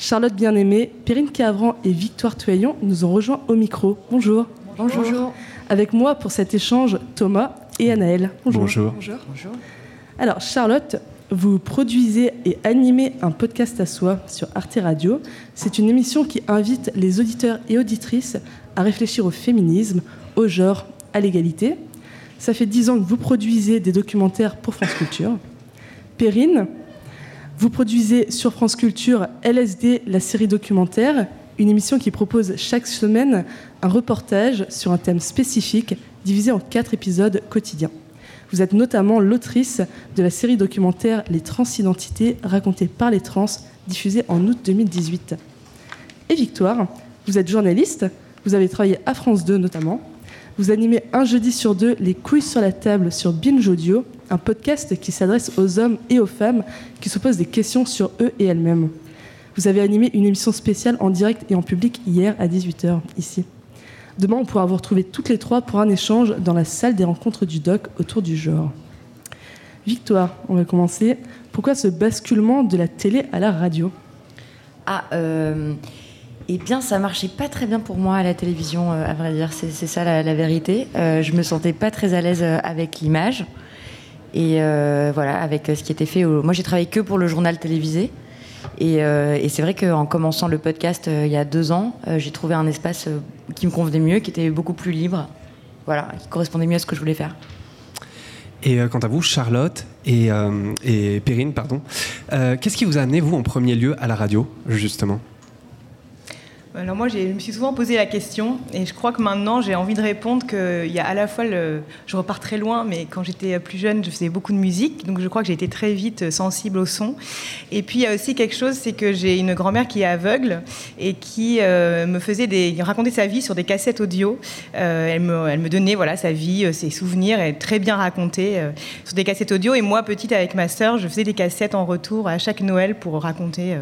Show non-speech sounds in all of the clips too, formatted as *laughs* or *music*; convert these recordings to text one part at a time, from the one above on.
Charlotte Bien-Aimée, Perrine Cavran et Victoire Tuaillon nous ont rejoints au micro. Bonjour. Bonjour. Avec moi pour cet échange, Thomas et Anaël. Bonjour. Bonjour. Bonjour. Alors, Charlotte, vous produisez et animez un podcast à soi sur Arte Radio. C'est une émission qui invite les auditeurs et auditrices à réfléchir au féminisme, au genre, à l'égalité. Ça fait dix ans que vous produisez des documentaires pour France Culture. Perrine, vous produisez sur France Culture LSD, la série documentaire, une émission qui propose chaque semaine un reportage sur un thème spécifique divisé en quatre épisodes quotidiens. Vous êtes notamment l'autrice de la série documentaire Les transidentités racontées par les trans, diffusée en août 2018. Et Victoire, vous êtes journaliste, vous avez travaillé à France 2 notamment. Vous animez un jeudi sur deux les couilles sur la table sur Binge Audio, un podcast qui s'adresse aux hommes et aux femmes qui se posent des questions sur eux et elles-mêmes. Vous avez animé une émission spéciale en direct et en public hier à 18h ici. Demain, on pourra vous retrouver toutes les trois pour un échange dans la salle des rencontres du doc autour du genre. Victoire, on va commencer. Pourquoi ce basculement de la télé à la radio? Ah, euh, eh bien, ça marchait pas très bien pour moi à la télévision, euh, à vrai dire. C'est ça la, vérité. Euh, je me sentais pas très à l'aise euh, avec l'image. Et euh, voilà, avec ce qui était fait. au- Moi, j'ai travaillé que pour le journal télévisé. Et, c'est vrai qu'en commençant le podcast il y a deux ans, j'ai trouvé un espace qui me convenait mieux, qui était beaucoup plus libre. Voilà, qui correspondait mieux à ce que je voulais faire. Et quant à vous, Charlotte et, et Perrine, pardon, qu'est-ce qui vous a amené, vous, en premier lieu, à la radio, justement? Alors moi, je me suis souvent posé la question et je crois que maintenant, j'ai envie de répondre qu'il y a à la fois. Je repars très loin, mais quand j'étais plus jeune, je faisais beaucoup de musique, donc je crois que j'ai été très vite sensible au son. Et puis, il y a aussi quelque chose, c'est que j'ai une grand-mère qui est aveugle et qui euh, me faisait des... raconter sa vie sur des cassettes audio. Euh, elle, me, donnait voilà, sa vie, euh, ses souvenirs, et très bien racontés euh, sur des cassettes audio. Et moi, petite, avec ma sœur, je faisais des cassettes en retour à chaque Noël pour raconter euh,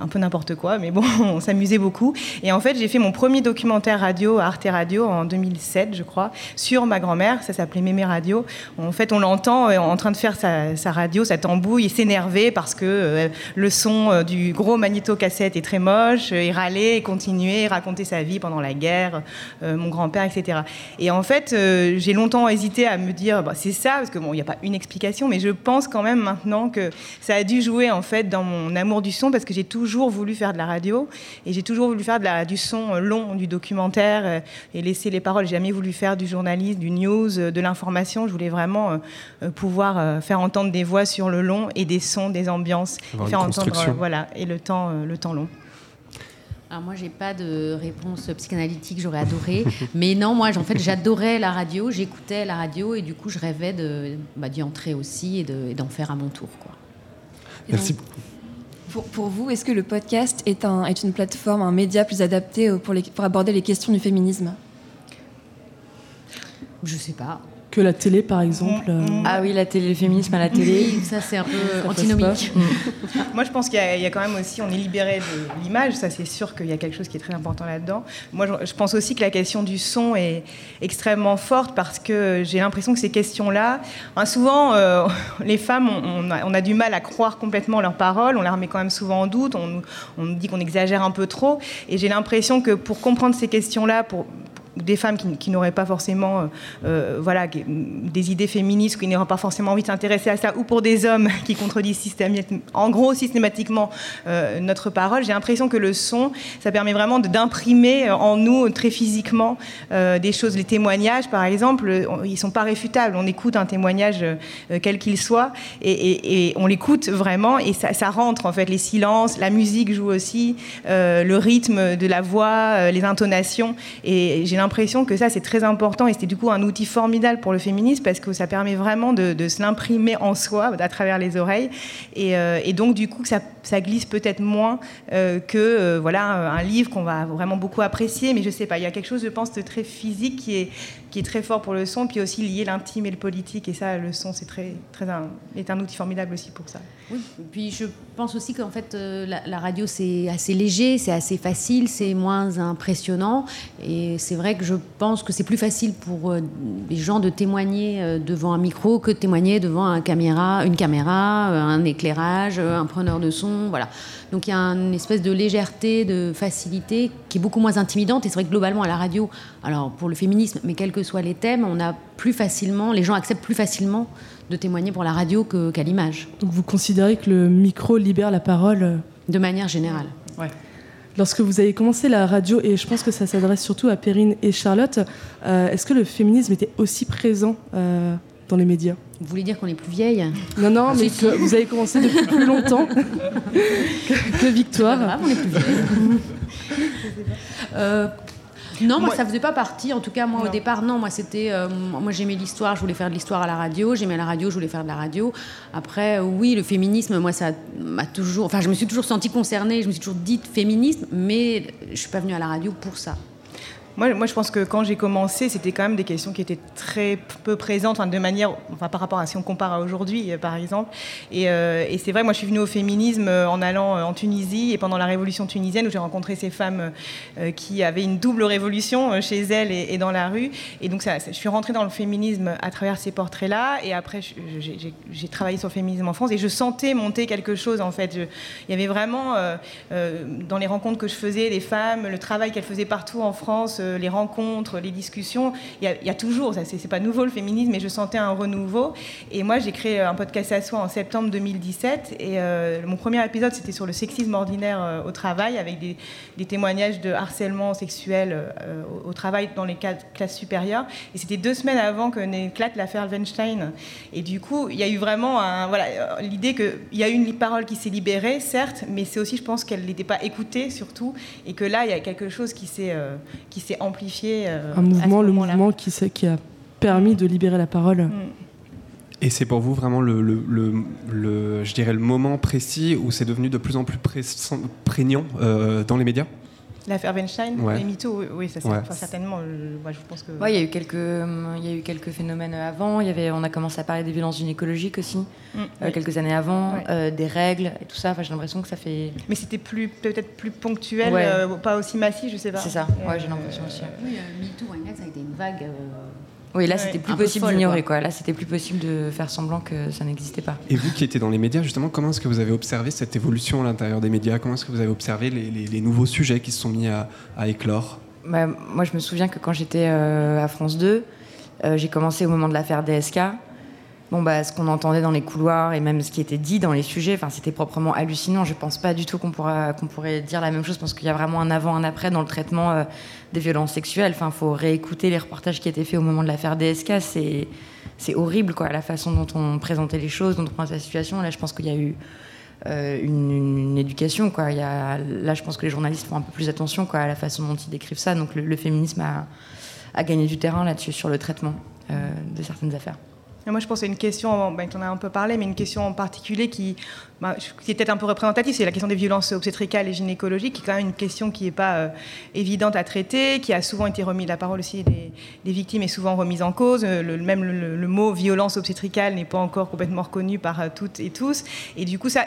un peu n'importe quoi, mais bon, *laughs* on s'amusait beaucoup. Et en fait, j'ai fait mon premier documentaire radio à Arte Radio en 2007, je crois, sur ma grand-mère. Ça s'appelait Mémé Radio. En fait, on l'entend euh, en train de faire sa, radio, sa tambouille, et s'énerver parce que euh, le son euh, du gros magnéto-cassette est très moche, et râler, et continuer, et raconter sa vie pendant la guerre, mon grand-père, etc. Et en fait, j'ai longtemps hésité à me dire, bah, c'est ça, parce que bon, il n'y a pas une explication, mais je pense quand même maintenant que ça a dû jouer en fait dans mon amour du son, parce que j'ai toujours voulu faire de la radio, et j'ai toujours voulu faire de la, du son long, du documentaire, euh, et laisser les paroles. J'ai jamais voulu faire du journalisme, du news, euh, de l'information. Je voulais vraiment euh, pouvoir faire entendre des voix sur le long et des sons, des ambiances, Avoir une faire entendre, voilà, et le temps, le temps long. Alors moi, j'ai pas de réponse psychanalytique, j'aurais adoré. *laughs* Mais non, moi, en fait, j'adorais la radio, j'écoutais la radio et du coup, je rêvais de, bah, d'y entrer aussi et, de- et d'en faire à mon tour. Quoi. Et Merci. donc, Pour, vous, est-ce que le podcast est, un, est une plateforme, un média plus adapté euh, pour, pour aborder les questions du féminisme? Je sais pas. Que la télé, par exemple euh, Ah oui, la télé, le féminisme à la télé. Oui, ça c'est un peu antinomique. pas. Moi, je pense qu'il y, a- il y a quand même aussi, on est libéré de l'image, ça c'est sûr qu'il y a quelque chose qui est très important là-dedans. Moi, je, je pense aussi que la question du son est extrêmement forte parce que j'ai l'impression que ces questions-là, hein, souvent, euh, *laughs* les femmes, on, on a, on a du mal à croire complètement leurs paroles, on les remet quand même souvent en doute, on, nous- on dit qu'on exagère un peu trop, et j'ai l'impression que pour comprendre ces questions-là, pour des femmes qui, n'auraient pas forcément euh, euh, voilà, des idées féministes, qui n'auraient pas forcément envie de s'intéresser à ça, ou pour des hommes *laughs* qui contredisent systématiquement, en gros systématiquement euh, notre parole, j'ai l'impression que le son, ça permet vraiment d'imprimer en nous très physiquement euh, des choses. Les témoignages, par exemple, euh, ils sont pas réfutables. On écoute un témoignage euh, quel qu'il soit et, on l'écoute vraiment et ça, rentre en fait. Les silences, la musique joue aussi, euh, le rythme de la voix, euh, les intonations et j'ai l'impression que ça c'est très important et c'était du coup un outil formidable pour le féminisme parce que ça permet vraiment de, se l'imprimer en soi à travers les oreilles. Et, euh, et donc du coup ça, ça glisse peut-être moins euh, que euh, voilà un livre qu'on va vraiment beaucoup apprécier mais je sais pas il y a quelque chose je pense de très physique qui est qui est très fort pour le son puis aussi lier l'intime et le politique et ça le son c'est très très un, est un outil formidable aussi pour ça Oui, puis je pense aussi qu'en fait, euh, la, radio, c'est assez léger, c'est assez facile, c'est moins impressionnant. Et c'est vrai que je pense que c'est plus facile pour euh, les gens de témoigner euh, devant un micro que de témoigner devant un caméra, une caméra, euh, un éclairage, euh, un preneur de son voilà. Donc il y a une espèce de légèreté, de facilité qui est beaucoup moins intimidante. Et c'est vrai que globalement à la radio, alors pour le féminisme, mais quels que soient les thèmes, on a plus facilement, les gens acceptent plus facilement de témoigner pour la radio qu'à l'image. Donc vous considérez que le micro libère la parole euh, De manière générale. Ouais. Lorsque vous avez commencé la radio, et je pense que ça s'adresse surtout à Perrine et Charlotte, euh, est-ce que le féminisme était aussi présent euh, dans les médias? Vous voulez dire qu'on est plus vieille Non, non, mais que vous avez commencé depuis plus longtemps que, que Victoire. Grave, on est plus vieille. Euh, non, moi, Moi- ça faisait pas partie. En tout cas, moi, au départ, non. Moi, c'était. euh, moi, j'aimais l'histoire. Je voulais faire de l'histoire à la radio. J'aimais la radio. Je voulais faire de la radio. Après, euh, oui, le féminisme, moi, ça m'a toujours. Enfin, je me suis toujours sentie concernée. Je me suis toujours dite féministe, mais je suis pas venue à la radio pour ça. Moi, je pense que quand j'ai commencé, c'était quand même des questions qui étaient très peu présentes, de manière, enfin, par rapport à si on compare à aujourd'hui, euh, par exemple. Et, euh, et c'est vrai, moi, je suis venue au féminisme euh, en allant en Tunisie et pendant la révolution tunisienne où j'ai rencontré ces femmes qui avaient une double révolution chez elles et, dans la rue. Et donc, je suis rentrée dans le féminisme à travers ces portraits-là. Et après, j'ai travaillé sur le féminisme en France et je sentais monter quelque chose, en fait. Il y avait vraiment, dans les rencontres que je faisais, les femmes, le travail qu'elles faisaient partout en France, les rencontres, les discussions, il y a, toujours, ça c'est pas nouveau le féminisme, mais je sentais un renouveau. Et moi, j'ai créé un podcast à soi en septembre 2017. Et euh, mon premier épisode, c'était sur le sexisme ordinaire euh, au travail, avec des, témoignages de harcèlement sexuel euh, au, travail dans les classes supérieures. Et c'était deux semaines avant que n'éclate l'affaire Weinstein. Et du coup, il y a eu vraiment voilà, euh, l'idée qu'il y a eu une parole qui s'est libérée, certes, mais c'est aussi, je pense, qu'elle n'était pas écoutée, surtout, et que là, il y a quelque chose euh, qui s'est amplifié. euh, Un à mouvement, ce le mouvement qui, s'est- qui a permis de libérer la parole. Mm. Et c'est pour vous vraiment le, le, le- le- je dirais le moment précis où c'est devenu de plus en plus prégnant euh, dans les médias? L'affaire Weinstein, Ouais. les mythos, oui, oui, ça, c'est- Ouais. enfin, certainement. euh, moi, je pense que. Ouais, il y a eu quelques, hum, il y a eu quelques phénomènes avant. Il y avait, on a commencé à parler des violences gynécologiques aussi Mm, euh, oui. quelques années avant, Ouais. euh, des règles et tout ça. Enfin, j'ai l'impression que ça fait. Mais c'était plus peut-être plus ponctuel, Ouais. euh, pas aussi massif, je sais pas. C'est ça. Ouais, j'ai Euh, l'impression aussi. Oui, MeToo, ça a été une vague. Oui, là, c'était plus possible d'ignorer quoi. quoi. Là, c'était plus possible de faire semblant que ça n'existait pas. Et vous qui étiez dans les médias, justement, comment est-ce que vous avez observé cette évolution à l'intérieur des médias? Comment est-ce que vous avez observé les, les- les nouveaux sujets qui se sont mis à, à éclore? Bah, moi, je me souviens que quand j'étais euh, à France 2, euh, j'ai commencé au moment de l'affaire DSK. Bon, bah, ce qu'on entendait dans les couloirs et même ce qui était dit dans les sujets, c'était proprement hallucinant. Je pense pas du tout qu'on pourra, qu'on pourrait dire la même chose parce qu'il y a vraiment un avant, un après dans le traitement euh, des violences sexuelles. Enfin, faut réécouter les reportages qui étaient faits au moment de l'affaire DSK. C'est, c'est horrible, quoi, la façon dont on présentait les choses, dont on présentait la situation. Là, je pense qu'il y a eu euh, une, éducation. Quoi. Là, je pense que les journalistes font un peu plus attention quoi, à la façon dont ils décrivent ça. Donc le, le féminisme a, a gagné du terrain là-dessus, sur le traitement euh, de certaines affaires. Moi, je pense c'est une question, ben, en as un peu parlé, mais une question en particulier qui, ben, qui est peut-être un peu représentative, c'est la question des violences obstétricales et gynécologiques, qui est quand même une question qui n'est pas euh, évidente à traiter, qui a souvent été remise, la parole aussi des, des victimes est souvent remise en cause. Euh, Le, même le, mot violence obstétricale n'est pas encore complètement reconnu par euh, toutes et tous. Et du coup, ça,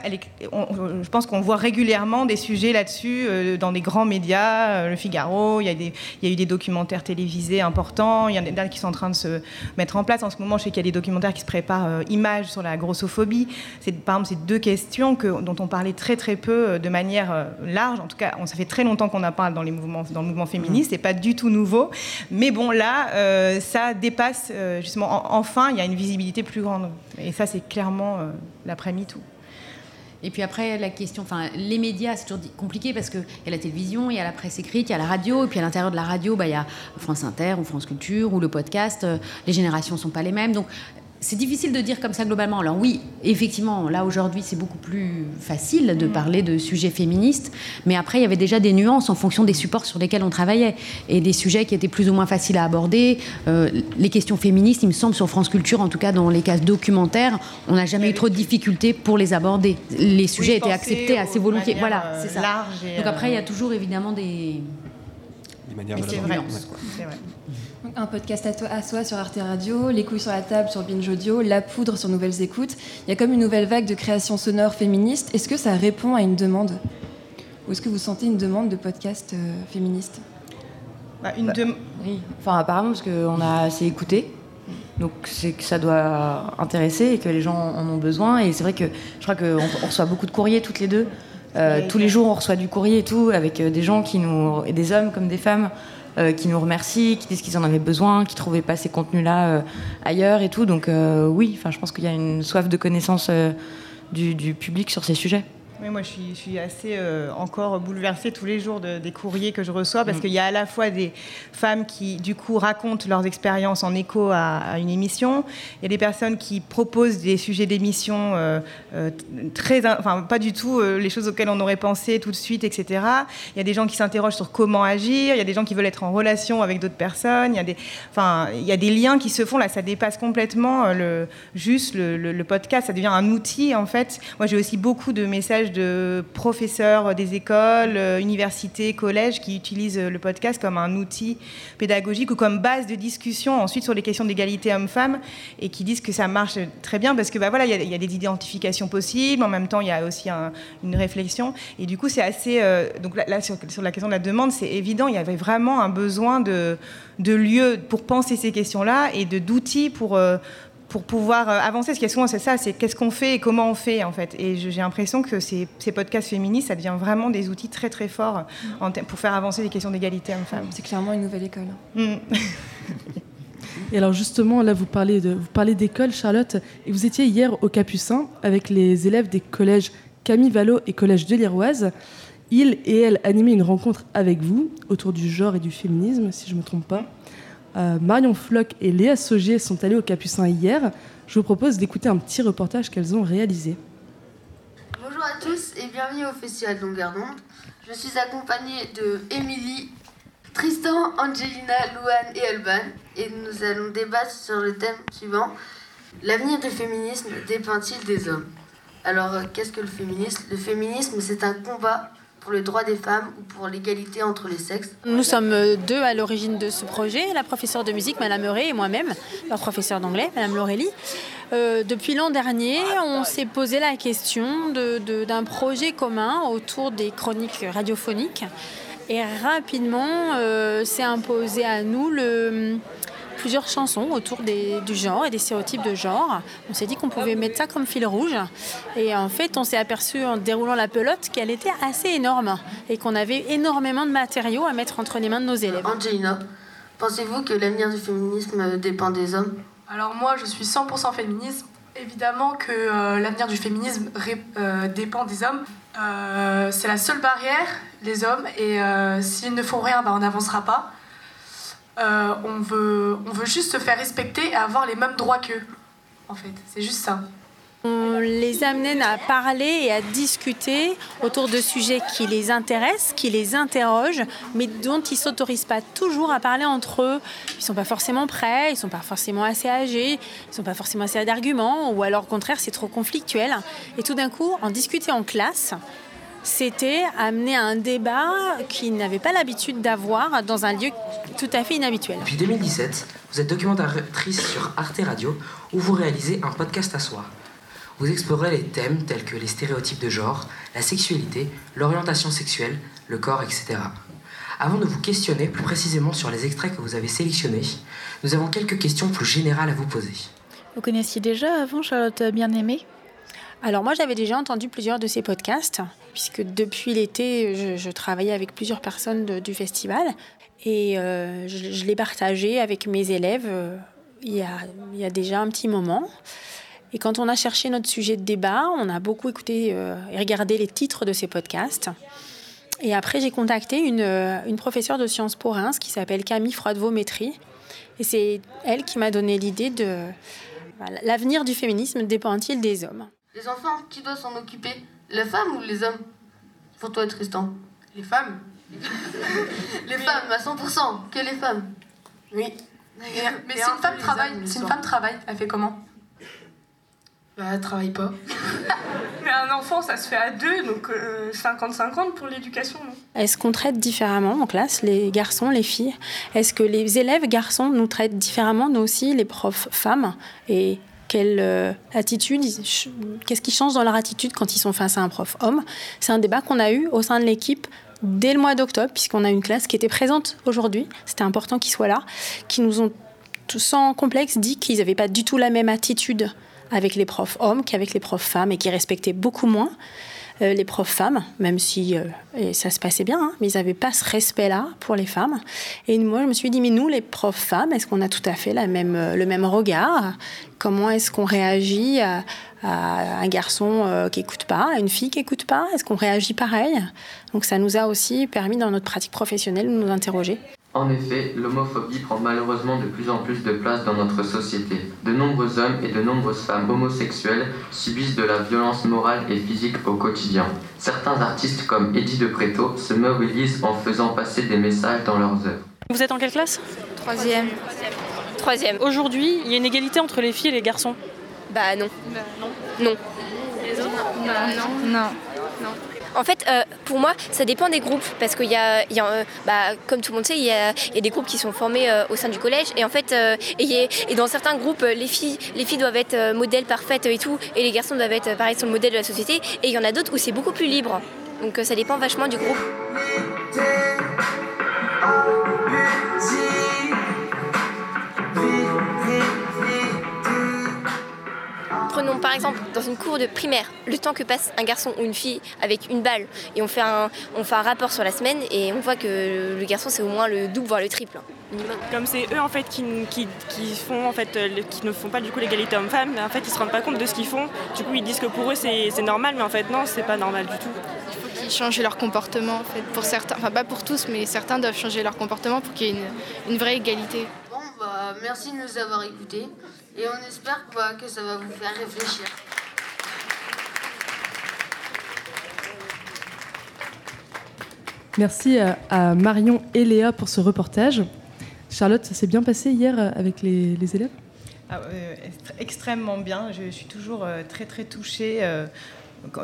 on- on- je pense qu'on voit régulièrement des sujets là-dessus dans des grands médias, Le Figaro, il y, a des, il y a eu des documentaires télévisés importants, il y en a des qui sont en train de se mettre en place. En ce moment, je sais qu'il y a des documentaires qui se préparent, euh, images sur la grossophobie. C'est par exemple ces deux questions que, dont on parlait très très peu euh, de manière euh, large. En tout cas, on, ça fait très longtemps qu'on en parle dans, les mouvements, dans le mouvement féministe. C'est pas du tout nouveau. Mais bon, là, euh, ça dépasse justement. en- enfin, il y a une visibilité plus grande. Et ça, c'est clairement euh, l'après MeToo. Et puis après, la question, enfin, les médias, c'est toujours compliqué parce qu'il y a la télévision, il y a la presse écrite, il y a la radio, et puis à l'intérieur de la radio, bah, il y a France Inter ou France Culture ou le podcast. euh, les générations ne sont pas les mêmes. Donc, c'est difficile de dire comme ça globalement. Alors oui, effectivement, là aujourd'hui, c'est beaucoup plus facile de parler de sujets féministes, mais après, il y avait déjà des nuances en fonction des supports sur lesquels on travaillait et des sujets qui étaient plus ou moins faciles à aborder. Euh, les questions féministes, il me semble, sur France Culture, en tout cas dans les cases documentaires, on n'a jamais eu trop de difficultés pour les aborder. Les sujets étaient acceptés assez volontiers. Voilà, euh, c'est ça. larges et, Donc après, il y a euh, toujours évidemment des. Les manières de Un podcast à, toi- à soi sur Arte Radio, Les couilles sur la table sur Binge Audio, La poudre sur Nouvelles Écoutes. Il y a comme une nouvelle vague de création sonore féministe. Est-ce que ça répond à une demande Ou est-ce que vous sentez une demande de podcast euh, féministe Bah, une dem- Oui, enfin apparemment parce qu'on a assez écouté. Donc c'est que ça doit intéresser et que les gens en ont besoin. Et c'est vrai que je crois qu'on on reçoit beaucoup de courriers toutes les deux. Euh, tous les jours, on reçoit du courrier et tout, avec euh, des gens qui nous, et des hommes comme des femmes, euh, qui nous remercient, qui disent qu'ils en avaient besoin, qui trouvaient pas ces contenus-là euh, ailleurs et tout. Donc euh, oui, enfin, je pense qu'il y a une soif de connaissance du public sur ces sujets. Oui, moi, je suis, je suis assez euh, encore bouleversée tous les jours de- des courriers que je reçois parce qu'il y a à la fois des femmes qui, du coup, racontent leurs expériences en écho à, à une émission. Il y a des personnes qui proposent des sujets d'émission euh, euh, très, in- enfin, pas du tout les choses auxquelles on aurait pensé tout de suite, etc. Il y a des gens qui s'interrogent sur comment agir. Il y a des gens qui veulent être en relation avec d'autres personnes. Il y a des, enfin, il y a des liens qui se font. Là, ça dépasse complètement le, juste le, le- le podcast. Ça devient un outil, en fait. Moi, j'ai aussi beaucoup de messages de professeurs des écoles, euh, universités, collèges qui utilisent euh, le podcast comme un outil pédagogique ou comme base de discussion ensuite sur les questions d'égalité homme-femme et qui disent que ça marche très bien parce que bah, voilà, il y, a- des identifications possibles. En même temps, il y a aussi un- une réflexion. Et du coup, c'est assez. euh, donc là, sur, la question de la demande, c'est évident. Il y avait vraiment un besoin de, de lieux pour penser ces questions-là et de d'outils pour. Pour pouvoir euh, avancer, parce qu'il y a souvent c'est ça, c'est qu'est-ce qu'on fait et comment on fait en fait. Et j'ai l'impression que ces, ces podcasts féministes, ça devient vraiment des outils très très forts en ter- pour faire avancer les questions d'égalité homme-femme. C'est clairement une nouvelle école. Mm. *laughs* Et alors justement, là, vous parlez de, vous parlez d'école, Charlotte, et vous étiez hier au Capucin avec les élèves des collèges Camille Vallot et collège de l'Iroise. Ils et elles animaient une rencontre avec vous autour du genre et du féminisme, si je ne me trompe pas. Euh, Marion Floch et Léa Saugier sont allées au Capucin hier. Je vous propose d'écouter un petit reportage qu'elles ont réalisé. Bonjour à tous et bienvenue au Festival Longueur d'onde. Je suis accompagnée de Émilie, Tristan, Angelina, Louane et Alban et nous allons débattre sur le thème suivant. L'avenir du féminisme dépend-il des hommes? Alors, euh, qu'est-ce que le féminisme? Le féminisme, c'est un combat pour le droit des femmes ou pour l'égalité entre les sexes. Nous sommes deux à l'origine de ce projet, la professeure de musique, Madame Meuret, et moi-même, la professeure d'anglais, Madame Laurélie. Euh, depuis l'an dernier, on s'est posé la question de- de- d'un projet commun autour des chroniques radiophoniques. Et rapidement, euh, s'est imposé à nous le, plusieurs chansons autour des- du genre et des stéréotypes de genre. On s'est dit qu'on pouvait mettre ça comme fil rouge. Et en fait, on s'est aperçu en déroulant la pelote qu'elle était assez énorme et qu'on avait énormément de matériaux à mettre entre les mains de nos élèves. Angelina, pensez-vous que l'avenir du féminisme dépend des hommes? Alors moi, je suis 100% féministe. Évidemment que euh, l'avenir du féminisme ré- euh, dépend des hommes. Euh, c'est la seule barrière, les hommes, et euh, s'ils ne font rien, bah, on n'avancera pas. Euh, on, veut, on veut juste se faire respecter et avoir les mêmes droits qu'eux, en fait. C'est juste ça. On les amène à parler et à discuter autour de sujets qui les intéressent, qui les interrogent, mais dont ils s'autorisent pas toujours à parler entre eux. Ils sont pas forcément prêts, ils sont pas forcément assez âgés, ils sont pas forcément assez d'arguments, ou alors au contraire c'est trop conflictuel. Et tout d'un coup, en discuter en classe, c'était amener à un débat qu'ils n'avaient pas l'habitude d'avoir dans un lieu tout à fait inhabituel. Depuis 2017, vous êtes documentatrice sur Arte Radio où vous réalisez un podcast à soi. Vous explorez les thèmes tels que les stéréotypes de genre, la sexualité, l'orientation sexuelle, le corps, etc. Avant de vous questionner plus précisément sur les extraits que vous avez sélectionnés, nous avons quelques questions plus générales à vous poser. Vous connaissiez déjà avant Charlotte Bien-Aimée? Alors moi j'avais déjà entendu plusieurs de ces podcasts, puisque depuis l'été je, travaillais avec plusieurs personnes du festival et euh, je, l'ai partagé avec mes élèves euh, il, y a, déjà un petit moment. Et quand on a cherché notre sujet de débat, on a beaucoup écouté euh, et regardé les titres de ces podcasts. Et après j'ai contacté une, une professeure de Sciences Po Reims qui s'appelle Camille Froidevaux-Métry. Et c'est elle qui m'a donné l'idée de... L'avenir du féminisme dépend-il des hommes? Les enfants, qui doit s'en occuper? Les femmes ou les hommes? Pour toi, Tristan. Les femmes. *laughs* Les femmes, à 100%, que les femmes. Oui. Mais, si une femme travaille, si une femme travaille, elle fait comment? Bah, elle travaille pas. *laughs* Mais un enfant, ça se fait à deux, donc euh, 50-50 pour l'éducation. non? Est-ce qu'on traite différemment en classe les garçons, les filles? Est-ce que les élèves garçons nous traitent différemment, nous aussi, les profs femmes? Et quelle euh, attitude, qu'est-ce qui change dans leur attitude quand ils sont face à un prof homme. C'est un débat qu'on a eu au sein de l'équipe dès le mois d'octobre, puisqu'on a une classe qui était présente aujourd'hui, c'était important qu'ils soient là, qui nous ont sans complexe, dit qu'ils n'avaient pas du tout la même attitude avec les profs hommes qu'avec les profs femmes et qui respectaient beaucoup moins euh, les profs femmes, même si et ça se passait bien, hein, mais ils n'avaient pas ce respect-là pour les femmes. Et moi, je me suis dit, mais nous, les profs femmes, est-ce qu'on a tout à fait même, le même regard? Comment est-ce qu'on réagit à, un garçon qui n'écoute pas, à une fille qui n'écoute pas Est-ce qu'on réagit pareil? Donc ça nous a aussi permis, dans notre pratique professionnelle, de nous interroger. En effet, l'homophobie prend malheureusement de plus en plus de place dans notre société. De nombreux hommes et de nombreuses femmes homosexuelles subissent de la violence morale et physique au quotidien. Certains artistes comme Eddie de Preto se mobilisent en faisant passer des messages dans leurs œuvres. Vous êtes en quelle classe? Troisième. Troisième. Aujourd'hui, il y a une égalité entre les filles et les garçons? Bah non. Bah non. Non. Les autres Bah non. Non. Non. En fait, euh, pour moi, ça dépend des groupes. Parce qu'il y a, il y a euh, bah, comme tout le monde sait, il y, a, il y a des groupes qui sont formés euh, au sein du collège. Et en fait, et, et, dans certains groupes, les filles, les filles doivent être modèles parfaites et tout. Et les garçons doivent être pareil sur le modèle de la société. Et il y en a d'autres où c'est beaucoup plus libre. Donc ça dépend vachement du groupe. Prenons par exemple dans une cour de primaire, le temps que passe un garçon ou une fille avec une balle et on fait un, on fait un rapport sur la semaine et on voit que le garçon c'est au moins le double voire le triple. Comme c'est eux en fait qui, qui, qui, font en fait qui ne font pas du coup l'égalité homme-femme, mais en fait ils se rendent pas compte de ce qu'ils font. Du coup ils disent que pour eux c'est normal, mais en fait non c'est pas normal du tout. Il faut qu'ils changent leur comportement en fait. Pour certains, enfin pas pour tous, mais certains doivent changer leur comportement pour qu'il y ait une, une vraie égalité. Bon bah merci de nous avoir écoutés et on espère bah, que ça va vous faire réfléchir. Merci à Marion et Léa pour ce reportage. Charlotte, ça s'est bien passé hier avec les, les élèves? Ah, euh, Extrêmement bien. Je suis toujours euh, très très touchée. Euh,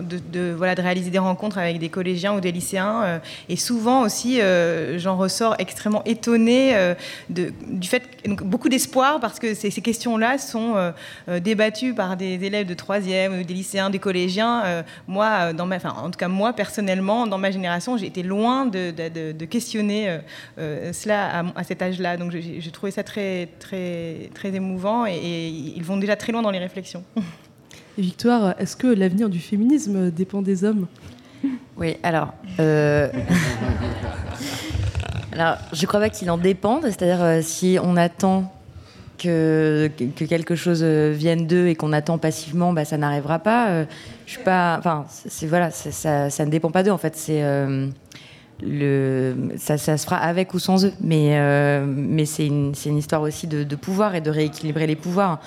de, voilà, de réaliser des rencontres avec des collégiens ou des lycéens. Euh, et souvent aussi, euh, j'en ressors extrêmement étonnée euh, de, du fait, donc, beaucoup d'espoir parce que ces, questions-là sont débattues par des élèves de troisième, des lycéens, des collégiens. moi, dans ma, enfin, en tout cas moi personnellement, dans ma génération, j'ai été loin de, de, questionner cela à, à, cet âge-là. Donc j'ai trouvé ça très, très, très émouvant et, et ils vont déjà très loin dans les réflexions. *laughs* Victoire, est-ce que l'avenir du féminisme dépend des hommes? Oui, alors. Euh... *laughs* alors, je crois pas qu'il en dépende. C'est-à-dire, euh, si on attend que, que quelque chose vienne d'eux et qu'on attend passivement, bah, ça n'arrivera pas. Euh, je suis pas. Enfin, c'est voilà, ça, ne dépend pas d'eux en fait. C'est. Euh, le, ça, se fera avec ou sans eux, mais, euh, mais c'est une, une, histoire aussi de, pouvoir et de rééquilibrer les pouvoirs.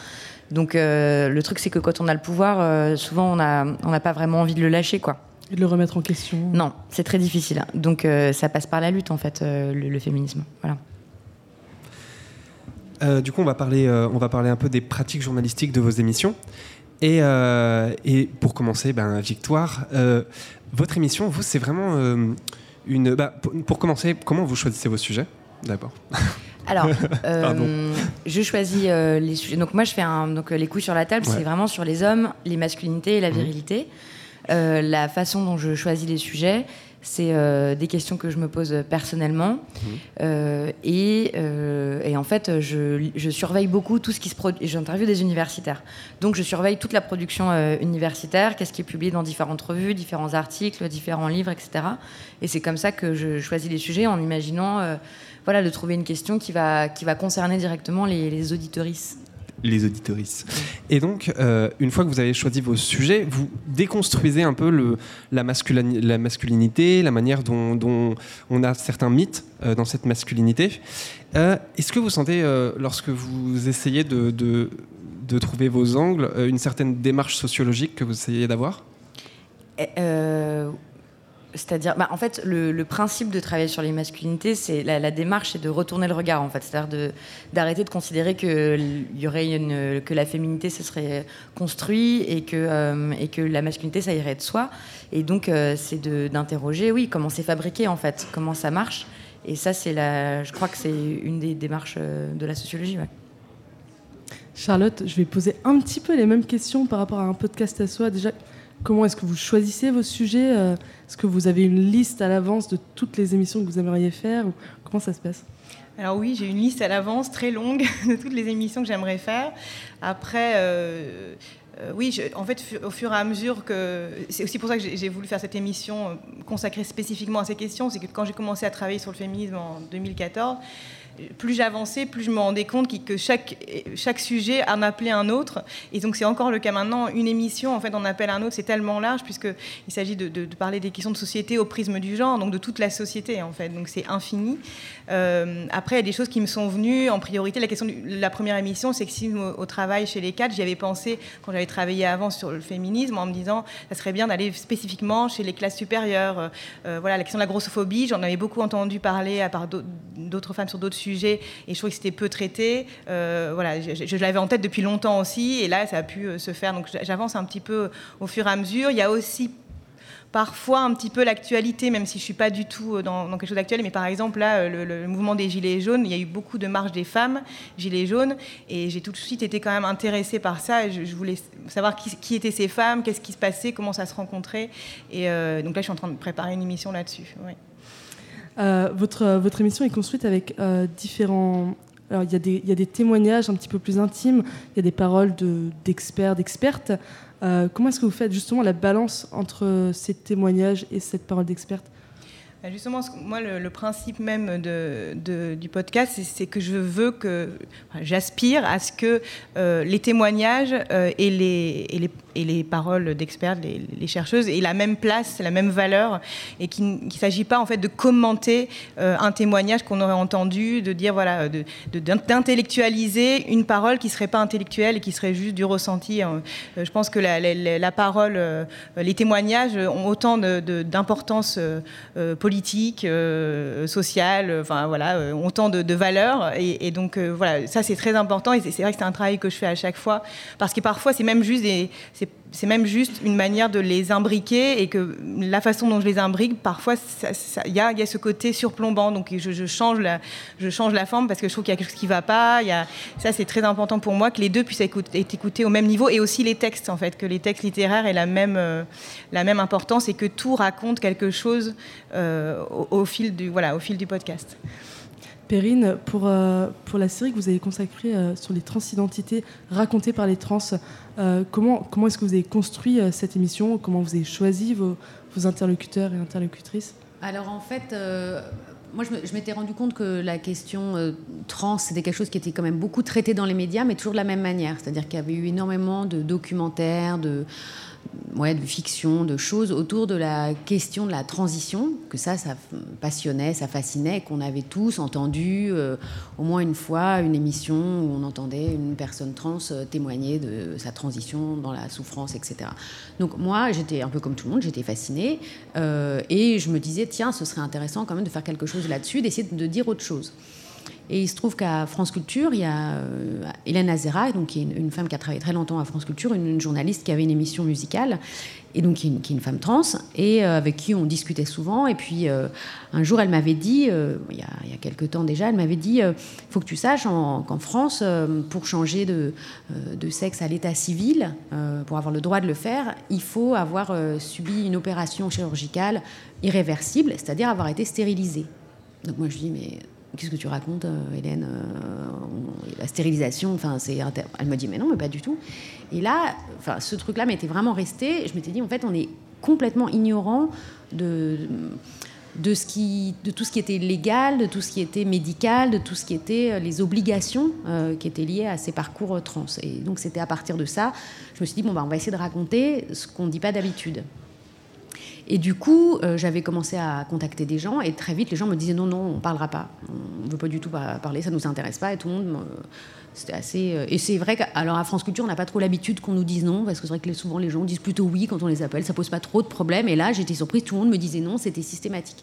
Donc euh, le truc, c'est que quand on a le pouvoir, euh, souvent on n'a on pas vraiment envie de le lâcher, quoi. Et de le remettre en question. Non, c'est très difficile. Donc euh, ça passe par la lutte, en fait, le, le, féminisme. Voilà. du coup, on va, parler, on va parler un peu des pratiques journalistiques de vos émissions. Et, et pour commencer, ben, Victoire, votre émission, vous, c'est vraiment une. Bah, pour, pour commencer, comment vous choisissez vos sujets, d'abord? Alors, *laughs* euh, je choisis euh, les sujets. Donc moi, je fais un, donc les coups sur la table, ouais. c'est vraiment sur les hommes, les masculinités et la virilité. Mmh. Euh, la façon dont je choisis les sujets, c'est euh, des questions que je me pose personnellement. Mmh. Et, et, en fait, je, je, surveille beaucoup tout ce qui se produit. J'interviewe des universitaires. Donc, je surveille toute la production universitaire, qu'est-ce qui est publié dans différentes revues, différents articles, différents livres, etc. Et c'est comme ça que je choisis les sujets en imaginant voilà, de trouver une question qui va, qui va concerner directement les, les auditorices. Les auditorices. Et donc, euh, une fois que vous avez choisi vos sujets, vous déconstruisez un peu le, la, masculini la masculinité, la manière dont, dont, on a certains mythes euh, dans cette masculinité. Euh, Est-ce que vous sentez, lorsque vous essayez de, de, de trouver vos angles, une certaine démarche sociologique que vous essayez d'avoir? Euh, c'est-à-dire, bah, en fait, le, principe de travailler sur les masculinités, c'est la, démarche, c'est de retourner le regard, en fait, c'est-à-dire d'arrêter de, considérer que y aurait une, que la féminité, ce serait construit et que euh, et que la masculinité, ça irait de soi. Et donc, euh, c'est d'interroger, oui, comment c'est fabriqué, en fait, comment ça marche. Et ça, c'est la, je crois que c'est une des démarches euh, de la sociologie. Charlotte, je vais poser un petit peu les mêmes questions par rapport à un podcast à soi. Déjà, comment est-ce que vous choisissez vos sujets Est-ce que vous avez une liste à l'avance de toutes les émissions que vous aimeriez faire Comment ça se passe? Alors oui, j'ai une liste à l'avance très longue *laughs* de toutes les émissions que j'aimerais faire. Après, euh, euh, oui, en fait, au fur et à mesure que... C'est aussi pour ça que j'ai voulu faire cette émission euh, consacrée spécifiquement à ces questions. C'est que quand j'ai commencé à travailler sur le féminisme en 2014, plus j'avançais, plus je me rendais compte que chaque, sujet en appelait un autre. Et donc c'est encore le cas maintenant. Une émission, en fait, en appelle un autre. C'est tellement large puisqu'il s'agit de, parler des questions de société au prisme du genre, donc de toute la société, en fait. Donc c'est infini. Euh, après, il y a des choses qui me sont venues en priorité. La question de la première émission, sexisme au, au travail chez les cadres, j'y avais pensé quand j'avais travaillé avant sur le féminisme en me disant ça serait bien d'aller spécifiquement chez les classes supérieures. Euh, voilà, la question de la grossophobie, j'en avais beaucoup entendu parler à part d'autres femmes sur d'autres sujets et je trouvais que c'était peu traité. Euh, voilà, je, l'avais en tête depuis longtemps aussi et là ça a pu euh, se faire. Donc j'avance un petit peu au fur et à mesure. Il y a aussi parfois un petit peu l'actualité, même si je ne suis pas du tout euh, dans, quelque chose d'actuel. Mais par exemple, là, le, mouvement des Gilets jaunes, il y a eu beaucoup de marches des femmes, Gilets jaunes, et j'ai tout de suite été quand même intéressée par ça. je, voulais savoir qui, étaient ces femmes, qu'est-ce qui se passait, comment ça se rencontrait. Et donc là, je suis en train de préparer une émission là-dessus. Euh, votre, votre émission est construite avec euh, différents. Alors, il y, a des témoignages un petit peu plus intimes, il y a des paroles d'experts, d'expertes. Euh, comment est-ce que vous faites justement la balance entre ces témoignages et cette parole d'experte? Justement, moi, le, principe même de, du podcast, c'est que je veux que. J'aspire à ce que les témoignages et les, et les paroles d'experts, les, chercheuses, aient la même place, la même valeur, et qu'il ne s'agit pas en fait de commenter euh, un témoignage qu'on aurait entendu, de dire voilà, d'intellectualiser une parole qui serait pas intellectuelle et qui serait juste du ressenti. Euh, je pense que la, parole, euh, les témoignages ont autant d'importance politique, sociale, enfin voilà, ont autant de, valeur, et, donc voilà, ça c'est très important, et c'est vrai que c'est un travail que je fais à chaque fois, parce que parfois c'est même juste des même juste une manière de les imbriquer et que la façon dont je les imbrique, parfois, il y, a, ce côté surplombant. Donc, je, change la, forme parce que je trouve qu'il y a quelque chose qui ne va pas. Ça, c'est très important pour moi que les deux puissent être écoutés au même niveau et aussi les textes, en fait, que les textes littéraires aient la même, euh, importance et que tout raconte quelque chose euh, au fil du podcast. Perrine, pour, euh, pour la série que vous avez consacrée sur les transidentités racontées par les trans, euh, comment est-ce que vous avez construit euh, cette émission? Comment vous avez choisi vos, interlocuteurs et interlocutrices? Alors en fait, euh, moi je m'étais rendu compte que la question trans, c'était quelque chose qui était quand même beaucoup traité dans les médias, mais toujours de la même manière. C'est-à-dire qu'il y avait eu énormément de documentaires, de ouais, de fiction, de choses autour de la question de la transition, que ça, ça passionnait, ça fascinait, qu'on avait tous entendu euh, au moins une fois une émission où on entendait une personne trans euh, témoigner de sa transition dans la souffrance, etc. Donc moi, j'étais un peu comme tout le monde, j'étais fascinée, euh, et je me disais, tiens, ce serait intéressant quand même de faire quelque chose là-dessus, d'essayer de dire autre chose. Et il se trouve qu'à France Culture, il y a euh, Hélène Azera, donc, qui est une, femme qui a travaillé très longtemps à France Culture, une, journaliste qui avait une émission musicale, et donc qui est une, femme trans, et euh, avec qui on discutait souvent. Et puis euh, un jour, elle m'avait dit, il, y a, il, quelques temps déjà, elle m'avait dit il faut que tu saches qu'en France, pour changer de, de sexe à l'état civil, pour avoir le droit de le faire, il faut avoir subi une opération chirurgicale irréversible, c'est-à-dire avoir été stérilisé. Donc moi, je dis mais Qu'est-ce que tu racontes, euh, Hélène euh, La stérilisation, enfin, c'est. Elle me dit, mais non, mais pas du tout. Et là, enfin, ce truc-là m'était vraiment resté. Je m'étais dit, en fait, on est complètement ignorant de, de tout ce qui était légal, de tout ce qui était médical, de tout ce qui était euh, les obligations qui étaient liées à ces parcours trans. Et donc, c'était à partir de ça, je me suis dit, bon, bah, on va essayer de raconter ce qu'on ne dit pas d'habitude. Et du coup, euh, j'avais commencé à contacter des gens et très vite, les gens me disaient non, non, on parlera pas. On ne veut pas du tout parler, ça ne nous intéresse pas. Et tout le monde, c'était assez. Euh, et c'est vrai qu'à à France Culture, on n'a pas trop l'habitude qu'on nous dise non, parce que c'est vrai que souvent les gens disent plutôt oui quand on les appelle, ça pose pas trop de problèmes. Et là, j'étais surprise, tout le monde me disait non, c'était systématique.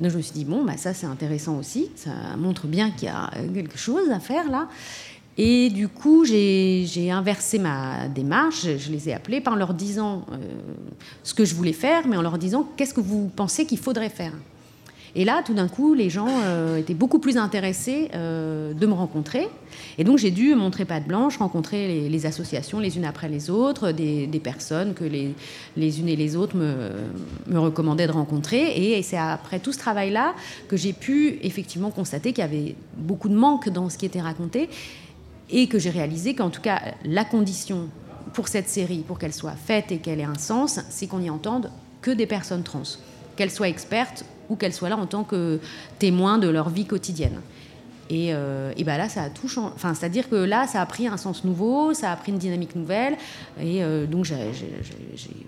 Donc je me suis dit bon, bah, ça c'est intéressant aussi, ça montre bien qu'il y a quelque chose à faire là. Et du coup, j'ai inversé ma démarche. Je les ai appelés par leur disant euh, ce que je voulais faire, mais en leur disant qu'est-ce que vous pensez qu'il faudrait faire? Et là, tout d'un coup, les gens euh, étaient beaucoup plus intéressés euh, de me rencontrer. Et donc, j'ai dû montrer patte blanche, rencontrer les, associations les unes après les autres, des, personnes que les, les, unes et les autres me, recommandaient de rencontrer. Et, c'est après tout ce travail-là que j'ai pu effectivement constater qu'il y avait beaucoup de manque dans ce qui était raconté et que j'ai réalisé qu'en tout cas, la condition pour cette série, pour qu'elle soit faite et qu'elle ait un sens, c'est qu'on y entende que des personnes trans, qu'elles soient expertes ou qu'elles soient là en tant que témoins de leur vie quotidienne. Et, euh, et ben là, ça a tout changé. Enfin, c'est-à-dire que là, ça a pris un sens nouveau, ça a pris une dynamique nouvelle. Et euh, donc, je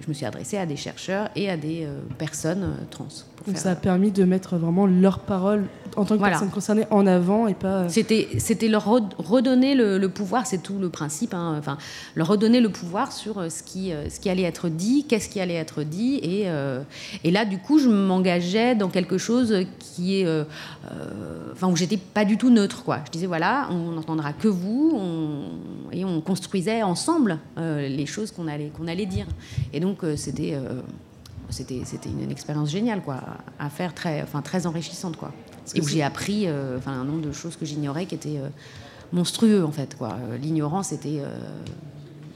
me suis adressée à des chercheurs et à des euh, personnes trans. Donc ça a permis de mettre vraiment leur parole en tant que personne concernée en avant et pas. Euh, c'était, c'était leur redonner le, pouvoir, c'est tout le principe. Hein, enfin, leur redonner le pouvoir sur euh, ce qui, euh, ce qui allait être dit, qu'est-ce qui allait être dit. Et, et là, du coup, je m'engageais dans quelque chose qui est. enfin, où j'étais pas du tout neutre, quoi. Je disais, voilà, on n'entendra que vous. et on construisait ensemble les choses qu'on allait, qu'on allait dire. Et donc, c'était c'était une, expérience géniale quoi, à faire, très, enfin, très enrichissante. Quoi. Et où j'ai appris euh, enfin, un nombre de choses que j'ignorais qui étaient euh, monstrueux en fait. Quoi. Euh, l'ignorance était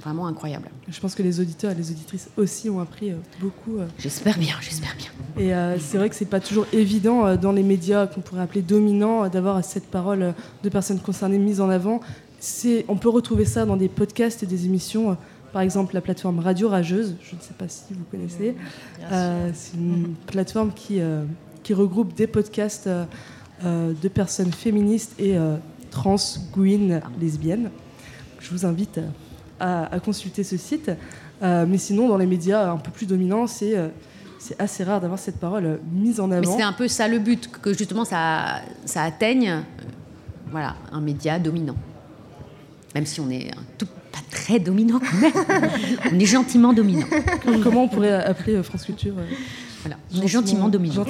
vraiment incroyable. Je pense que les auditeurs et les auditrices aussi ont appris beaucoup. J'espère bien, j'espère bien. Et c'est vrai que c'est pas toujours évident dans les médias qu'on pourrait appeler dominants d'avoir cette parole de personnes concernées mise en avant. On peut retrouver ça dans des podcasts et des émissions par exemple, la plateforme Radio Rageuse, je ne sais pas si vous connaissez. Euh, c'est une plateforme qui, euh, qui regroupe des podcasts euh, de personnes féministes et trans, gouines, lesbiennes. Je vous invite à, consulter ce site. mais sinon, dans les médias un peu plus dominants, c'est c'est assez rare d'avoir cette parole mise en avant. Mais c'est un peu ça le but, que justement ça, ça atteigne voilà, un média dominant. Même si on est un tout pas très dominant quand même. *laughs* on est gentiment dominant. Comment on pourrait appeler euh, France Culture euh, voilà. On est gentiment dominant.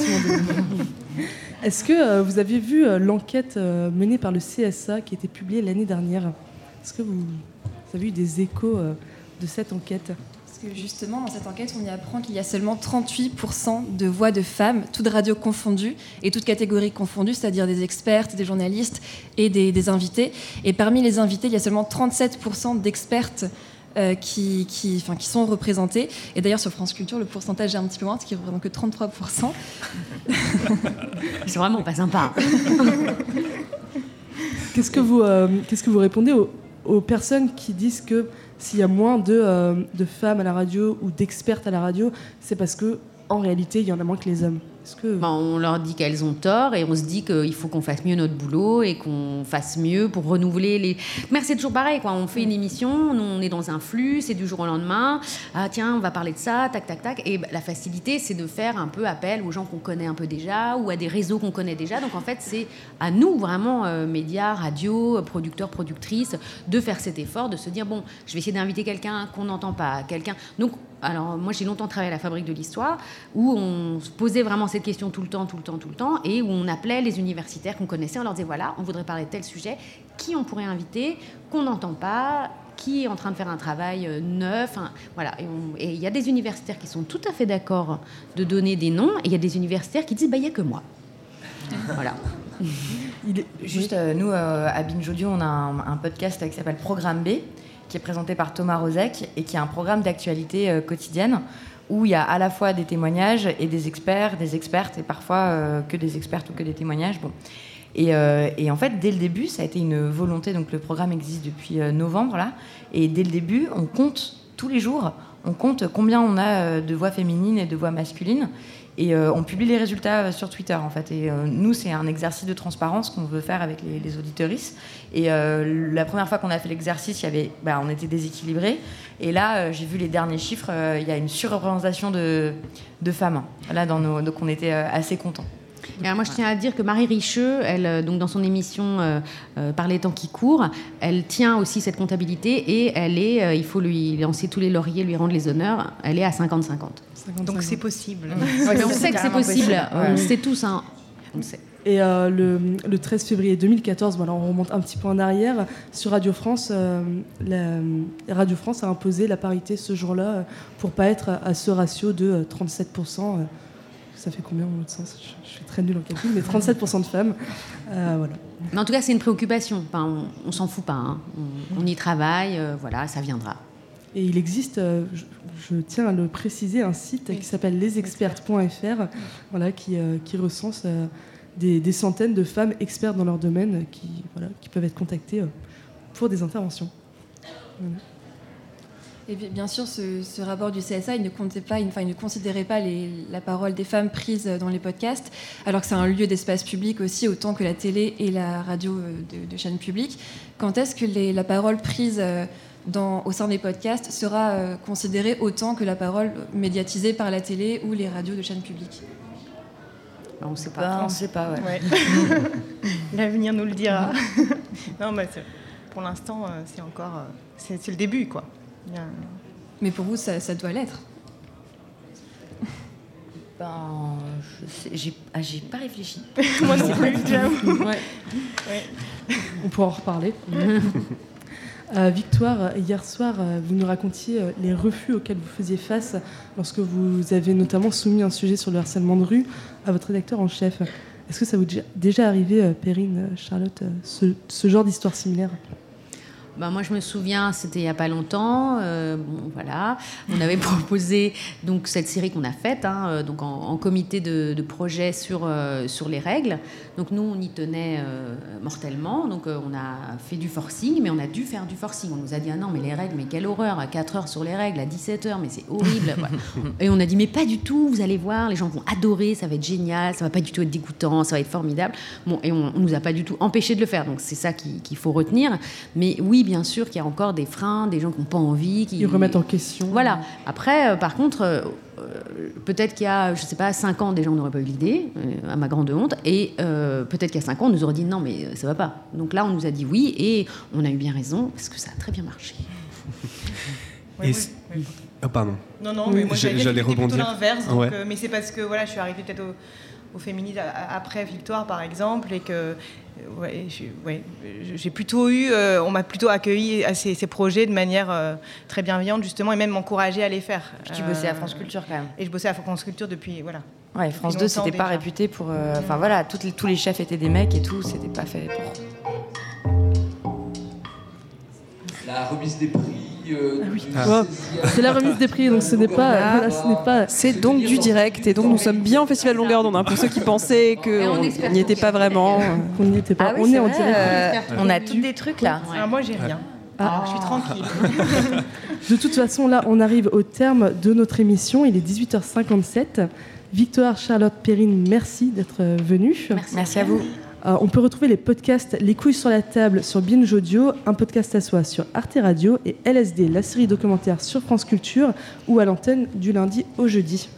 Est-ce que euh, vous avez vu l'enquête menée par le CSA qui a été publiée l'année dernière? Est-ce que vous, avez eu des échos de cette enquête justement, dans cette enquête, on y apprend qu'il y a seulement 38% de voix de femmes, toutes radios confondues et toutes catégories confondues, c'est-à-dire des expertes, des journalistes et des, invités. Et parmi les invités, il y a seulement 37% d'expertes euh, qui, qui, qui, sont représentées. Et d'ailleurs, sur France Culture, le pourcentage est un petit peu moins, parce qu'il ne représente que 33%. *laughs* C'est vraiment pas sympa. *laughs* qu'est-ce, que vous, euh, qu'est-ce que vous répondez aux, aux personnes qui disent que s'il y a moins de, euh, de, femmes à la radio ou d'expertes à la radio, c'est parce que en réalité, il y en a moins que les hommes. Que... Ben, on leur dit qu'elles ont tort et on se dit qu'il faut qu'on fasse mieux notre boulot et qu'on fasse mieux pour renouveler les. Mais c'est toujours pareil, quoi. On fait une émission, on est dans un flux, c'est du jour au lendemain. Ah tiens, on va parler de ça, tac, tac, tac. Et la facilité, c'est de faire un peu appel aux gens qu'on connaît un peu déjà ou à des réseaux qu'on connaît déjà. Donc en fait, c'est à nous vraiment, euh, médias, radio, producteurs, productrices, de faire cet effort, de se dire bon, je vais essayer d'inviter quelqu'un qu'on n'entend pas, quelqu'un. Donc alors moi j'ai longtemps travaillé à la Fabrique de l'Histoire, où on se posait vraiment cette question tout le temps, tout le temps, tout le temps, et où on appelait les universitaires qu'on connaissait, on leur disait voilà, on voudrait parler de tel sujet, qui on pourrait inviter, qu'on n'entend pas, qui est en train de faire un travail euh, neuf, voilà. Et il y a des universitaires qui sont tout à fait d'accord de donner des noms, et il y a des universitaires qui disent bah il n'y a que moi. *laughs* voilà. Juste, euh, nous, euh, à Binge Audio, on a un podcast qui s'appelle Programme B, qui est présenté par Thomas Rozek et qui est un programme d'actualité euh, quotidienne où il y a à la fois des témoignages et des experts, des expertes et parfois euh, que des expertes ou que des témoignages. Bon. Et, euh, et, en fait, dès le début, ça a été une volonté. Donc le programme existe depuis novembre là, et dès le début, on compte tous les jours, on compte combien on a de voix féminines et de voix masculines. Et euh, on publie les résultats euh, sur Twitter, en fait. Et euh, nous, c'est un exercice de transparence qu'on veut faire avec les, les auditeuristes. Et la première fois qu'on a fait l'exercice, bah, on était déséquilibrés. Et là, j'ai vu les derniers chiffres, il y a une surreprésentation de, de femmes. Là, dans nos, donc on était assez contents. Et moi, je tiens à dire que Marie Richeux, elle, donc dans son émission Par les temps qui courent, elle tient aussi cette comptabilité et elle est, il faut lui lancer tous les lauriers, lui rendre les honneurs, elle est à 50-50. Donc c'est possible. on sait que c'est possible. On le sait tous. Hein. On sait. Et euh, le, 13 février 2014, voilà, on remonte un petit peu en arrière, sur Radio France, euh, Radio France a imposé la parité ce jour-là pour pas être à ce ratio de 37%. ça fait combien dans l'autre sens? Je, suis très nulle en calcul, mais 37% de femmes. Euh, voilà. Mais en tout cas, c'est une préoccupation. Enfin, on, ne s'en fout pas. Hein. On, y travaille, euh, voilà, ça viendra. Et il existe, je, tiens à le préciser, un site qui s'appelle lesexperts.fr, voilà, qui, qui recense des, centaines de femmes expertes dans leur domaine qui, peuvent être contactées pour des interventions. Et bien sûr, ce, rapport du CSA, il ne, comptait pas, enfin, il ne considérait pas la parole des femmes prises dans les podcasts, alors que c'est un lieu d'espace public aussi, autant que la télé et la radio euh, de, chaîne publique. Quand est-ce que la parole prise euh, au sein des podcasts sera euh, considérée autant que la parole médiatisée par la télé ou les radios de chaîne publique? On ne sait pas. on ne sait pas, ouais. *laughs* L'avenir nous le dira. *laughs* non, mais pour l'instant, c'est encore, c'est le début, quoi. Mais pour vous, ça, doit l'être ben, j'ai ah, pas réfléchi. *laughs* Moi non plus, On pourra en reparler. Euh, Victoire, hier soir, euh, vous nous racontiez euh, les refus auxquels vous faisiez face lorsque vous avez notamment soumis un sujet sur le harcèlement de rue à votre rédacteur en chef. Est-ce que ça vous est déjà arrivé, Perrine, Charlotte, ce genre d'histoire similaire? Bah, moi, je me souviens, c'était il n'y a pas longtemps. Euh, bon, voilà, on avait *laughs* proposé donc cette série qu'on a faite, hein, euh, donc en, comité de, projet sur euh, sur les règles. Donc nous, on y tenait mortellement. Donc on a fait du forcing, mais on a dû faire du forcing. On nous a dit ah non, mais les règles, mais quelle horreur à 4 heures sur les règles, à 17 heures, mais c'est horrible. *laughs* Et on a dit mais pas du tout. Vous allez voir, les gens vont adorer, ça va être génial, ça va pas du tout être dégoûtant, ça va être formidable. Bon, et on, on nous a pas du tout empêché de le faire. Donc c'est ça qu'il faut retenir. Mais oui bien sûr qu'il y a encore des freins, des gens qui n'ont pas envie. Qui Ils remettent en question. Voilà. Après, euh, par contre, euh, euh, peut-être qu'il y a, je sais pas, 5 ans, des gens n'auraient pas eu l'idée, à ma grande honte. Et peut-être qu'il y a 5 ans, on nous aurait dit non, mais ça va pas. Donc là, on nous a dit oui, et on a eu bien raison, parce que ça a très bien marché. et oh, pardon. Non, non, mais moi j'allais rebondir. l'inverse, mais c'est parce que voilà, je suis arrivée peut-être au, au féminisme après Victoire, par exemple, et que ouais, j'ai plutôt eu, euh, on m'a plutôt accueilli à ces, projets de manière euh, très bienveillante justement et même m'encouragé à les faire. Puis tu bossais à France Culture quand même. Et je bossais à France Culture depuis voilà. Ouais, France 2 c'était pas réputé pour, euh, enfin voilà, les, tous les chefs étaient des mecs et tout, c'était pas fait pour. La remise des prix. Ah ah. C'est la remise des prix, donc ce n'est pas, ce n'est pas. C'est donc du direct, et donc nous sommes bien au Festival Longueur d'onde. Hein, pour ceux qui pensaient qu'on n'y était pas vraiment, qu'on n'y était pas. Ah on est, en direct. on a tous des trucs là. moi j'ai rien. Alors, je suis tranquille. *laughs* de toute façon, là, on arrive au terme de notre émission. Il est 18h57. Victoire, Charlotte, Perrine, merci d'être venue. Merci, merci à vous. Euh, on peut retrouver les podcasts Les couilles sur la table sur Binge Audio, un podcast à soi sur Arte Radio et LSD, la série documentaire sur France Culture ou à l'antenne du lundi au jeudi.